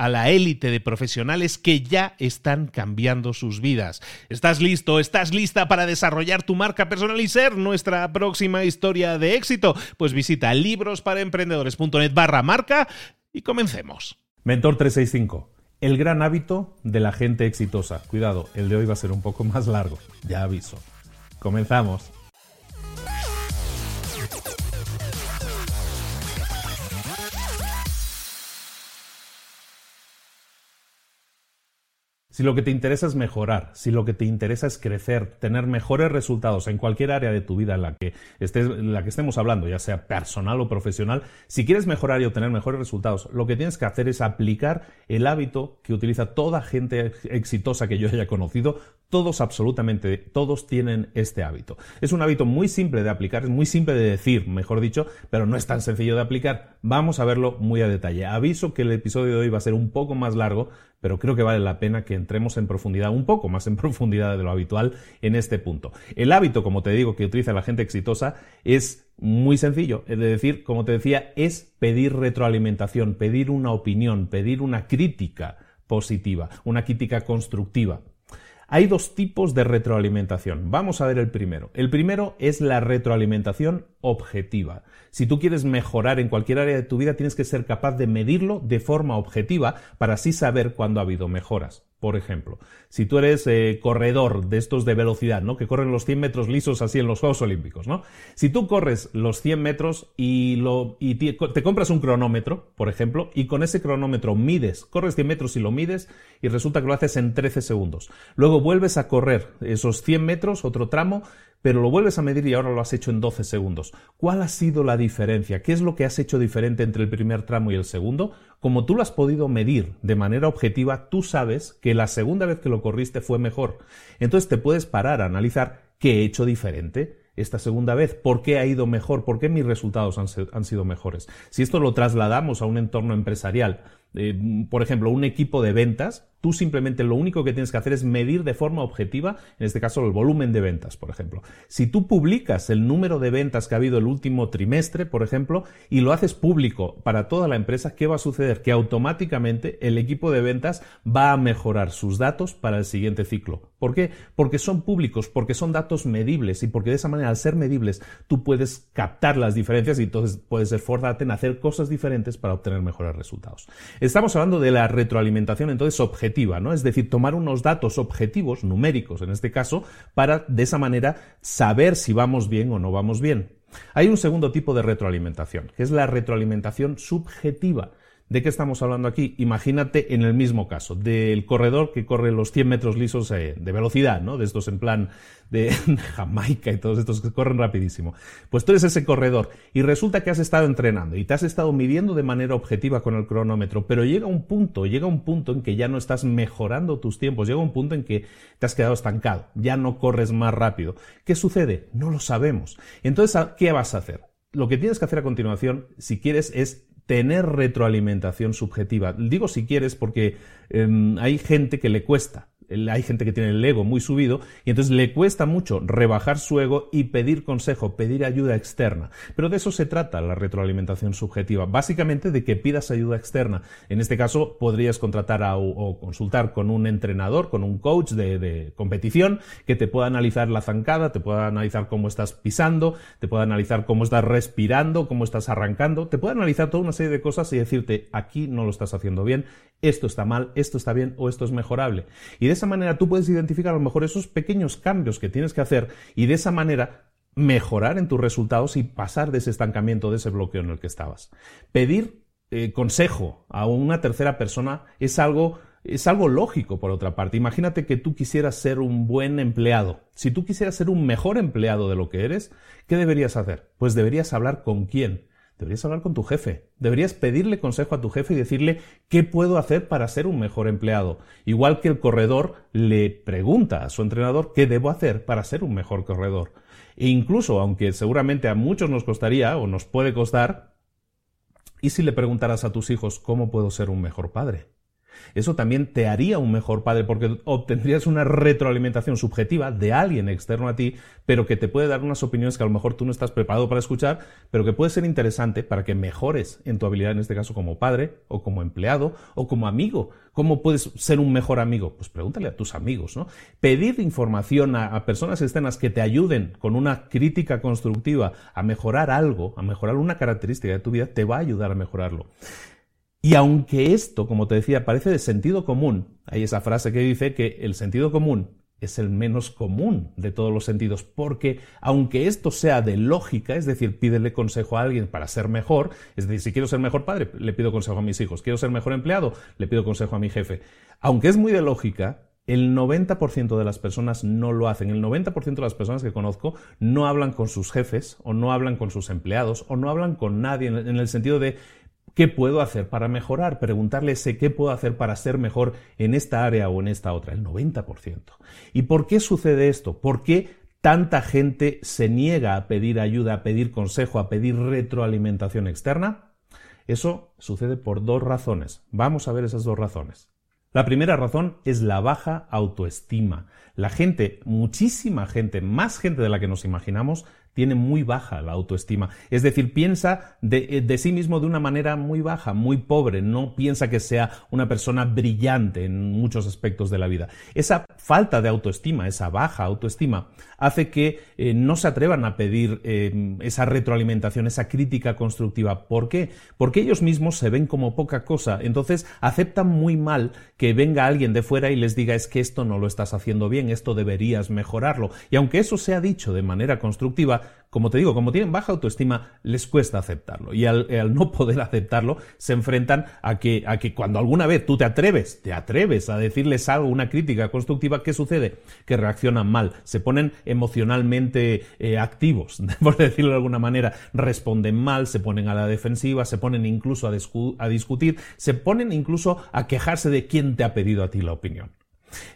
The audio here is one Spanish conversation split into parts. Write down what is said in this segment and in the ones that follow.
a la élite de profesionales que ya están cambiando sus vidas. ¿Estás listo? ¿Estás lista para desarrollar tu marca personal y ser nuestra próxima historia de éxito? Pues visita librosparaemprendedores.net barra marca y comencemos. Mentor 365. El gran hábito de la gente exitosa. Cuidado, el de hoy va a ser un poco más largo, ya aviso. Comenzamos. Si lo que te interesa es mejorar, si lo que te interesa es crecer, tener mejores resultados en cualquier área de tu vida en la que, estés, en la que estemos hablando, ya sea personal o profesional, si quieres mejorar y obtener mejores resultados, lo que tienes que hacer es aplicar el hábito que utiliza toda gente exitosa que yo haya conocido, todos absolutamente, todos tienen este hábito. Es un hábito muy simple de aplicar, es muy simple de decir, mejor dicho, pero no es tan sencillo de aplicar. Vamos a verlo muy a detalle. Aviso que el episodio de hoy va a ser un poco más largo, pero creo que vale la pena que entremos en profundidad, un poco más en profundidad de lo habitual en este punto. El hábito, como te digo, que utiliza la gente exitosa es muy sencillo. Es decir, como te decía, es pedir retroalimentación, pedir una opinión, pedir una crítica positiva, una crítica constructiva. Hay dos tipos de retroalimentación. Vamos a ver el primero. El primero es la retroalimentación objetiva. Si tú quieres mejorar en cualquier área de tu vida, tienes que ser capaz de medirlo de forma objetiva para así saber cuándo ha habido mejoras. Por ejemplo, si tú eres eh, corredor de estos de velocidad, ¿no? Que corren los 100 metros lisos así en los Juegos Olímpicos, ¿no? Si tú corres los 100 metros y, te, compras un cronómetro, por ejemplo, y con ese cronómetro mides, corres 100 metros y lo mides y resulta que lo haces en 13 segundos. Luego vuelves a correr esos 100 metros, otro tramo, pero lo vuelves a medir y ahora lo has hecho en 12 segundos. ¿Cuál ha sido la diferencia? ¿Qué es lo que has hecho diferente entre el primer tramo y el segundo? Como tú lo has podido medir de manera objetiva, tú sabes que la segunda vez que lo corriste fue mejor. Entonces te puedes parar a analizar qué he hecho diferente esta segunda vez? ¿Por qué ha ido mejor? ¿Por qué mis resultados han, sido mejores? Si esto lo trasladamos a un entorno empresarial, eh, por ejemplo, un equipo de ventas, Tú simplemente lo único que tienes que hacer es medir de forma objetiva, en este caso el volumen de ventas, por ejemplo. Si tú publicas el número de ventas que ha habido el último trimestre, por ejemplo, y lo haces público para toda la empresa, ¿qué va a suceder? Que automáticamente el equipo de ventas va a mejorar sus datos para el siguiente ciclo. ¿Por qué? Porque son públicos, porque son datos medibles y porque de esa manera, al ser medibles, tú puedes captar las diferencias y entonces puedes esforzarte en hacer cosas diferentes para obtener mejores resultados. Estamos hablando de la retroalimentación entonces objetiva ¿no? Es decir, tomar unos datos objetivos, numéricos en este caso, para de esa manera saber si vamos bien o no vamos bien. Hay un segundo tipo de retroalimentación, que es la retroalimentación subjetiva. ¿De qué estamos hablando aquí? Imagínate en el mismo caso, del corredor que corre los 100 metros lisos eh, de velocidad, ¿no? De estos en plan de Jamaica y todos estos que corren rapidísimo. Pues tú eres ese corredor y resulta que has estado entrenando y te has estado midiendo de manera objetiva con el cronómetro, pero llega un punto, llega un punto en que ya no estás mejorando tus tiempos, llega un punto en que te has quedado estancado, ya no corres más rápido. ¿Qué sucede? No lo sabemos. Entonces, ¿qué vas a hacer? Lo que tienes que hacer a continuación, si quieres, es tener retroalimentación subjetiva. Digo si quieres porque em, hay gente que le cuesta hay gente que tiene el ego muy subido y entonces le cuesta mucho rebajar su ego y pedir consejo, pedir ayuda externa. Pero de eso se trata la retroalimentación subjetiva, básicamente de que pidas ayuda externa. En este caso podrías contratar o consultar con un entrenador, con un coach de, competición que te pueda analizar la zancada, te pueda analizar cómo estás pisando, te pueda analizar cómo estás respirando, cómo estás arrancando, te pueda analizar toda una serie de cosas y decirte aquí no lo estás haciendo bien, esto está mal, esto está bien o esto es mejorable. Y de esa manera tú puedes identificar a lo mejor esos pequeños cambios que tienes que hacer y de esa manera mejorar en tus resultados y pasar de ese estancamiento, de ese bloqueo en el que estabas. Pedir eh, consejo a una tercera persona es algo es algo lógico, por otra parte. Imagínate que tú quisieras ser un buen empleado. Si tú quisieras ser un mejor empleado de lo que eres, ¿qué deberías hacer? Pues deberías hablar con quién. Deberías hablar con tu jefe. Deberías pedirle consejo a tu jefe y decirle qué puedo hacer para ser un mejor empleado. Igual que el corredor le pregunta a su entrenador qué debo hacer para ser un mejor corredor. E incluso, aunque seguramente a muchos nos costaría o nos puede costar, ¿y si le preguntaras a tus hijos cómo puedo ser un mejor padre? Eso también te haría un mejor padre porque obtendrías una retroalimentación subjetiva de alguien externo a ti, pero que te puede dar unas opiniones que a lo mejor tú no estás preparado para escuchar, pero que puede ser interesante para que mejores en tu habilidad, en este caso como padre o como empleado o como amigo. ¿Cómo puedes ser un mejor amigo? Pues pregúntale a tus amigos, ¿no? Pedir información a, personas externas que te ayuden con una crítica constructiva a mejorar algo, a mejorar una característica de tu vida, te va a ayudar a mejorarlo. Y aunque esto, como te decía, parece de sentido común, hay esa frase que dice que el sentido común es el menos común de todos los sentidos, porque aunque esto sea de lógica, es decir, pídele consejo a alguien para ser mejor, es decir, si quiero ser mejor padre, le pido consejo a mis hijos, quiero ser mejor empleado, le pido consejo a mi jefe. Aunque es muy de lógica, el 90% de las personas no lo hacen. El 90% de las personas que conozco no hablan con sus jefes o no hablan con sus empleados o no hablan con nadie en el sentido de ¿Qué puedo hacer para mejorar? Preguntarle qué puedo hacer para ser mejor en esta área o en esta otra, el 90%. ¿Y por qué sucede esto? ¿Por qué tanta gente se niega a pedir ayuda, a pedir consejo, a pedir retroalimentación externa? Eso sucede por dos razones. Vamos a ver esas dos razones. La primera razón es la baja autoestima. La gente, muchísima gente, más gente de la que nos imaginamos, tiene muy baja la autoestima. Es decir, piensa de, de, sí mismo de una manera muy baja, muy pobre, no piensa que sea una persona brillante en muchos aspectos de la vida. Esa falta de autoestima, esa baja autoestima, hace que eh, no se atrevan a pedir eh, esa retroalimentación, esa crítica constructiva. ¿Por qué? Porque ellos mismos se ven como poca cosa, entonces aceptan muy mal que venga alguien de fuera y les diga es que esto no lo estás haciendo bien, esto deberías mejorarlo. Y aunque eso sea dicho de manera constructiva, como te digo, como tienen baja autoestima, les cuesta aceptarlo. Y al, no poder aceptarlo, se enfrentan a que, a que cuando alguna vez tú te atreves, te atreves a decirles algo, una crítica constructiva, ¿qué sucede? Que reaccionan mal, se ponen emocionalmente eh, activos, por decirlo de alguna manera, responden mal, se ponen a la defensiva, se ponen incluso a discutir, se ponen incluso a quejarse de quién te ha pedido a ti la opinión.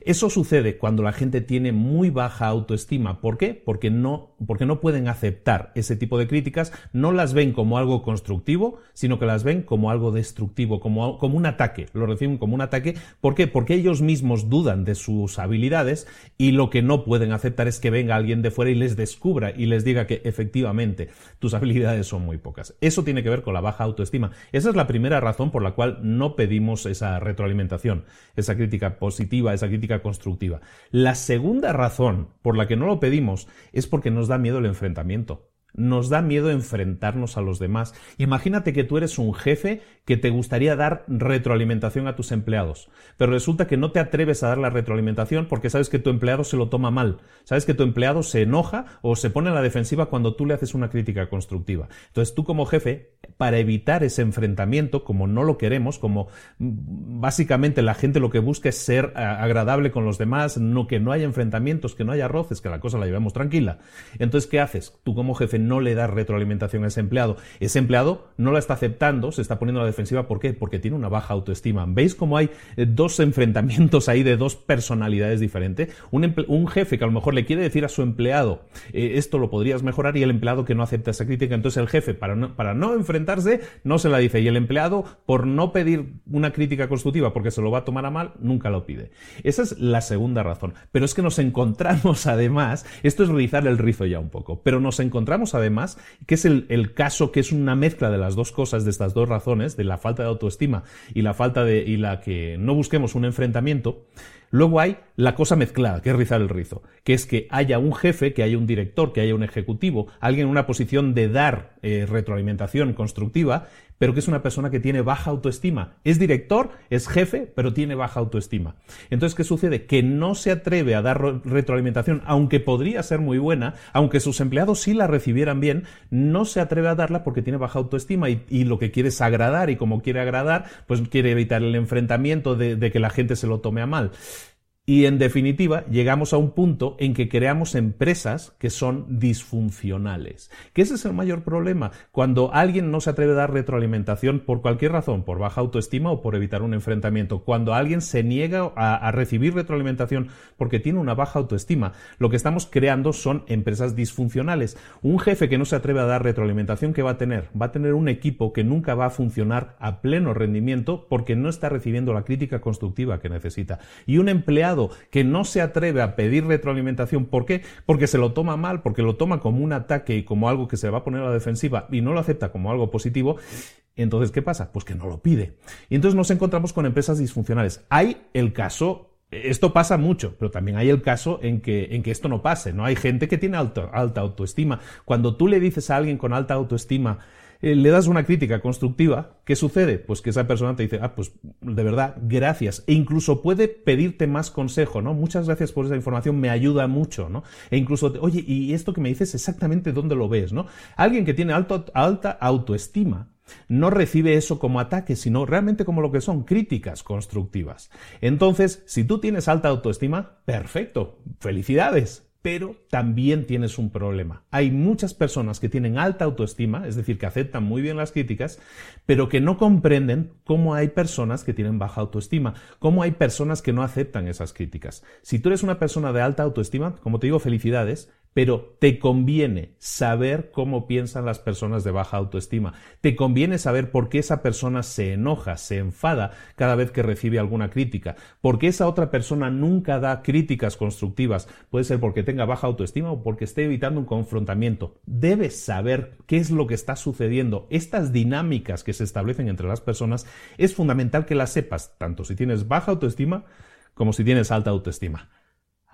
Eso sucede cuando la gente tiene muy baja autoestima. ¿Por qué? Porque no, porque no pueden aceptar ese tipo de críticas, no las ven como algo constructivo, sino que las ven como algo destructivo, como, como un ataque. Lo reciben como un ataque. ¿Por qué? Porque ellos mismos dudan de sus habilidades y lo que no pueden aceptar es que venga alguien de fuera y les descubra y les diga que efectivamente tus habilidades son muy pocas. Eso tiene que ver con la baja autoestima. Esa es la primera razón por la cual no pedimos esa retroalimentación, esa crítica positiva, esa crítica constructiva. La segunda razón por la que no lo pedimos es porque nos da miedo el enfrentamiento. Nos da miedo enfrentarnos a los demás. Imagínate que tú eres un jefe que te gustaría dar retroalimentación a tus empleados, pero resulta que no te atreves a dar la retroalimentación porque sabes que tu empleado se lo toma mal, sabes que tu empleado se enoja o se pone en la defensiva cuando tú le haces una crítica constructiva. Entonces tú como jefe, para evitar ese enfrentamiento, como no lo queremos, como básicamente la gente lo que busca es ser agradable con los demás, no que no haya enfrentamientos, que no haya roces, que la cosa la llevemos tranquila. Entonces, ¿qué haces? Tú como jefe no le das retroalimentación a ese empleado. Ese empleado no la está aceptando, se está poniendo a la defensiva. ¿Por qué? Porque tiene una baja autoestima. ¿Veis cómo hay eh, dos enfrentamientos ahí de dos personalidades diferentes? Un, jefe que a lo mejor le quiere decir a su empleado, eh, esto lo podrías mejorar, y el empleado que no acepta esa crítica. Entonces el jefe, para no, para no enfrentarse, no se la dice. Y el empleado, por no pedir una crítica constructiva porque se lo va a tomar a mal, nunca lo pide. Esa es la segunda razón. Pero es que nos encontramos además, esto es rizar el rizo ya un poco, pero nos encontramos además, que es el, caso que es una mezcla de las dos cosas, de estas dos razones, de la falta de autoestima y la falta de, y la que no busquemos un enfrentamiento, Luego hay la cosa mezclada, que es rizar el rizo, que es que haya un jefe, que haya un director, que haya un ejecutivo, alguien en una posición de dar eh, retroalimentación constructiva, pero que es una persona que tiene baja autoestima. Es director, es jefe, pero tiene baja autoestima. Entonces, ¿qué sucede? Que no se atreve a dar retroalimentación, aunque podría ser muy buena, aunque sus empleados sí la recibieran bien, no se atreve a darla porque tiene baja autoestima y, lo que quiere es agradar y como quiere agradar, pues quiere evitar el enfrentamiento de, de que la gente se lo tome a mal. Y en definitiva, llegamos a un punto en que creamos empresas que son disfuncionales. Que ese es el mayor problema. Cuando alguien no se atreve a dar retroalimentación por cualquier razón, por baja autoestima o por evitar un enfrentamiento. Cuando alguien se niega a, recibir retroalimentación porque tiene una baja autoestima, lo que estamos creando son empresas disfuncionales. Un jefe que no se atreve a dar retroalimentación, ¿qué va a tener? Va a tener un equipo que nunca va a funcionar a pleno rendimiento porque no está recibiendo la crítica constructiva que necesita. Y un empleado que no se atreve a pedir retroalimentación, ¿por qué? Porque se lo toma mal, porque lo toma como un ataque y como algo que se va a poner a la defensiva y no lo acepta como algo positivo, entonces, ¿qué pasa? Pues que no lo pide. Y entonces nos encontramos con empresas disfuncionales. Hay el caso esto pasa mucho, pero también hay el caso en que, en que esto no pase, ¿no? Hay gente que tiene alta autoestima. Cuando tú le dices a alguien con alta autoestima, eh, le das una crítica constructiva, ¿qué sucede? Pues que esa persona te dice, ah, pues de verdad, gracias. E incluso puede pedirte más consejo, ¿no? Muchas gracias por esa información, me ayuda mucho, ¿no? E incluso, oye, y esto que me dices exactamente dónde lo ves, ¿no? Alguien que tiene alta autoestima no recibe eso como ataque, sino realmente como lo que son críticas constructivas. Entonces, si tú tienes alta autoestima, perfecto, felicidades pero también tienes un problema. Hay muchas personas que tienen alta autoestima, es decir, que aceptan muy bien las críticas, pero que no comprenden cómo hay personas que tienen baja autoestima, cómo hay personas que no aceptan esas críticas. Si tú eres una persona de alta autoestima, como te digo, felicidades, pero te conviene saber cómo piensan las personas de baja autoestima. Te conviene saber por qué esa persona se enoja, se enfada cada vez que recibe alguna crítica, por qué esa otra persona nunca da críticas constructivas. Puede ser porque tenga baja autoestima o porque esté evitando un confrontamiento. Debes saber qué es lo que está sucediendo. Estas dinámicas que se establecen entre las personas es fundamental que las sepas, tanto si tienes baja autoestima como si tienes alta autoestima.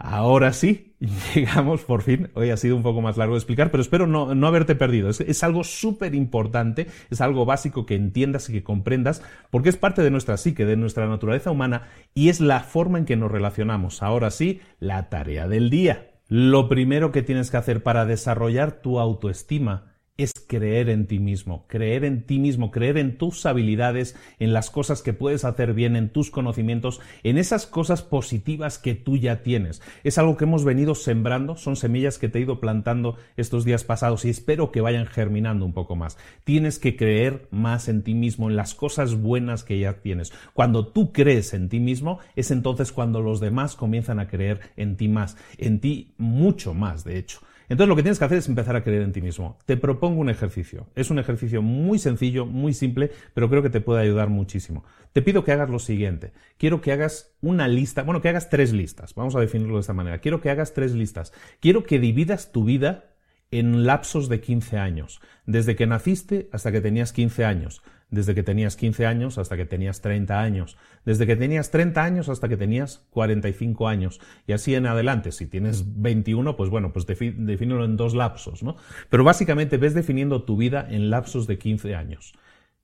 Ahora sí, llegamos por fin. Hoy ha sido un poco más largo de explicar, pero espero no, haberte perdido. Es, algo súper importante, es algo básico que entiendas y que comprendas, porque es parte de nuestra psique, de nuestra naturaleza humana, y es la forma en que nos relacionamos. Ahora sí, la tarea del día. Lo primero que tienes que hacer para desarrollar tu autoestima es creer en ti mismo, creer en ti mismo, creer en tus habilidades, en las cosas que puedes hacer bien, en tus conocimientos, en esas cosas positivas que tú ya tienes. Es algo que hemos venido sembrando, son semillas que te he ido plantando estos días pasados y espero que vayan germinando un poco más. Tienes que creer más en ti mismo, en las cosas buenas que ya tienes. Cuando tú crees en ti mismo, es entonces cuando los demás comienzan a creer en ti más, en ti mucho más, de hecho. Entonces lo que tienes que hacer es empezar a creer en ti mismo. Te propongo un ejercicio. Es un ejercicio muy sencillo, muy simple, pero creo que te puede ayudar muchísimo. Te pido que hagas lo siguiente. Quiero que hagas una lista, bueno, que hagas tres listas. Vamos a definirlo de esta manera. Quiero que hagas tres listas. Quiero que dividas tu vida en lapsos de 15 años, desde que naciste hasta que tenías 15 años. Desde que tenías 15 años hasta que tenías 30 años, desde que tenías 30 años hasta que tenías 45 años, y así en adelante. Si tienes 21, pues bueno, pues defínelo en dos lapsos, ¿no? Pero básicamente ves definiendo tu vida en lapsos de 15 años.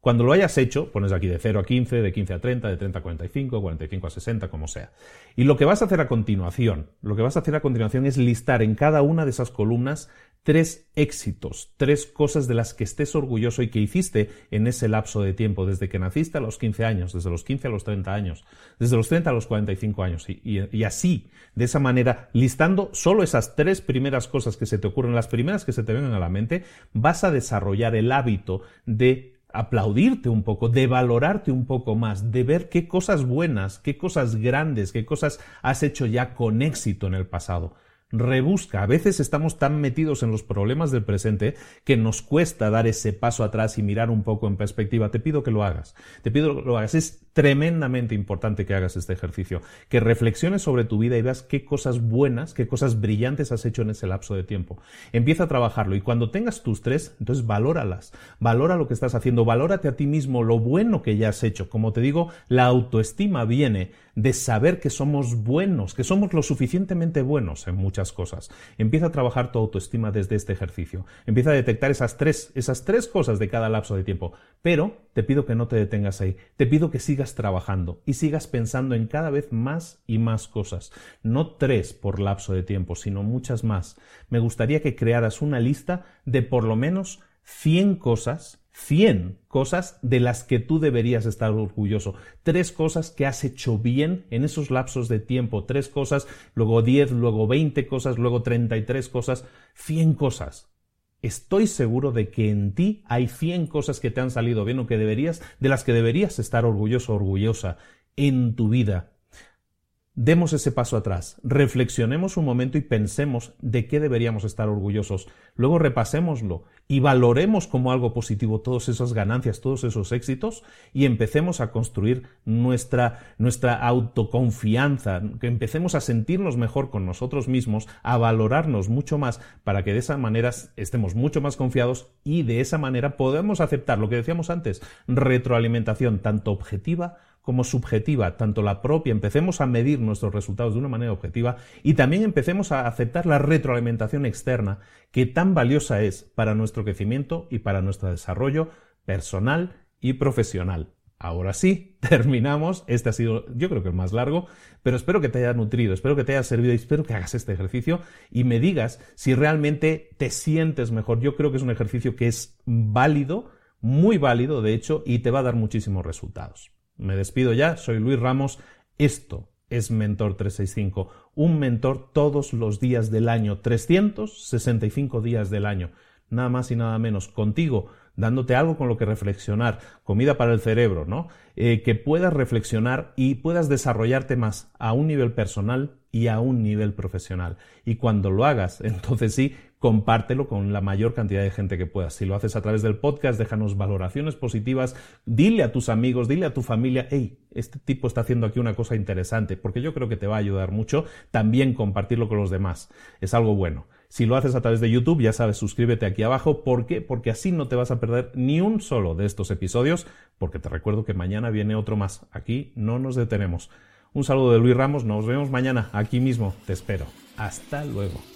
Cuando lo hayas hecho, pones aquí de 0 a 15, de 15 a 30, de 30 a 45, 45 a 60, como sea. Y lo que vas a hacer a continuación, lo que vas a hacer a continuación es listar en cada una de esas columnas tres éxitos, tres cosas de las que estés orgulloso y que hiciste en ese lapso de tiempo, desde que naciste a los 15 años, desde los 15 a los 30 años, desde los 30 a los 45 años, y, y, así, de esa manera, listando solo esas tres primeras cosas que se te ocurren, las primeras que se te vengan a la mente, vas a desarrollar el hábito de aplaudirte un poco, de valorarte un poco más, de ver qué cosas buenas, qué cosas grandes, qué cosas has hecho ya con éxito en el pasado rebusca. A veces estamos tan metidos en los problemas del presente que nos cuesta dar ese paso atrás y mirar un poco en perspectiva. Te pido que lo hagas. Te pido que lo hagas. Es tremendamente importante que hagas este ejercicio, que reflexiones sobre tu vida y veas qué cosas buenas, qué cosas brillantes has hecho en ese lapso de tiempo. Empieza a trabajarlo y cuando tengas tus tres, entonces valóralas. Valora lo que estás haciendo, valórate a ti mismo lo bueno que ya has hecho. Como te digo, la autoestima viene de saber que somos buenos, que somos lo suficientemente buenos en muchas cosas. Empieza a trabajar tu autoestima desde este ejercicio. Empieza a detectar esas tres, esas tres cosas de cada lapso de tiempo. Pero te pido que no te detengas ahí. Te pido que sigas trabajando y sigas pensando en cada vez más y más cosas. No tres por lapso de tiempo, sino muchas más. Me gustaría que crearas una lista de por lo menos 100 cosas 100 cosas de las que tú deberías estar orgulloso. Tres cosas que has hecho bien en esos lapsos de tiempo. Tres cosas, luego 10, luego 20 cosas, luego 33 cosas, 100 cosas. Estoy seguro de que en ti hay 100 cosas que te han salido bien o que deberías, de las que deberías estar orgulloso orgullosa en tu vida. Demos ese paso atrás, reflexionemos un momento y pensemos de qué deberíamos estar orgullosos. Luego repasémoslo y valoremos como algo positivo todas esas ganancias, todos esos éxitos y empecemos a construir nuestra, nuestra autoconfianza, que empecemos a sentirnos mejor con nosotros mismos, a valorarnos mucho más para que de esa manera estemos mucho más confiados y de esa manera podamos aceptar lo que decíamos antes, retroalimentación tanto objetiva como subjetiva, tanto la propia, empecemos a medir nuestros resultados de una manera objetiva y también empecemos a aceptar la retroalimentación externa que tan valiosa es para nuestro crecimiento y para nuestro desarrollo personal y profesional. Ahora sí, terminamos. Este ha sido, yo creo que el más largo, pero espero que te haya nutrido, espero que te haya servido y espero que hagas este ejercicio y me digas si realmente te sientes mejor. Yo creo que es un ejercicio que es válido, muy válido, de hecho, y te va a dar muchísimos resultados. Me despido ya, soy Luis Ramos. Esto es Mentor 365, un mentor todos los días del año, 365 días del año, nada más y nada menos, contigo, dándote algo con lo que reflexionar, comida para el cerebro, ¿no? Eh, que puedas reflexionar y puedas desarrollarte más a un nivel personal y a un nivel profesional. Y cuando lo hagas, entonces sí, compártelo con la mayor cantidad de gente que puedas. Si lo haces a través del podcast, déjanos valoraciones positivas, dile a tus amigos, dile a tu familia, hey, este tipo está haciendo aquí una cosa interesante, porque yo creo que te va a ayudar mucho también compartirlo con los demás. Es algo bueno. Si lo haces a través de YouTube, ya sabes, suscríbete aquí abajo. ¿Por qué? Porque así no te vas a perder ni un solo de estos episodios, porque te recuerdo que mañana viene otro más. Aquí no nos detenemos. Un saludo de Luis Ramos, nos vemos mañana aquí mismo, te espero. Hasta luego.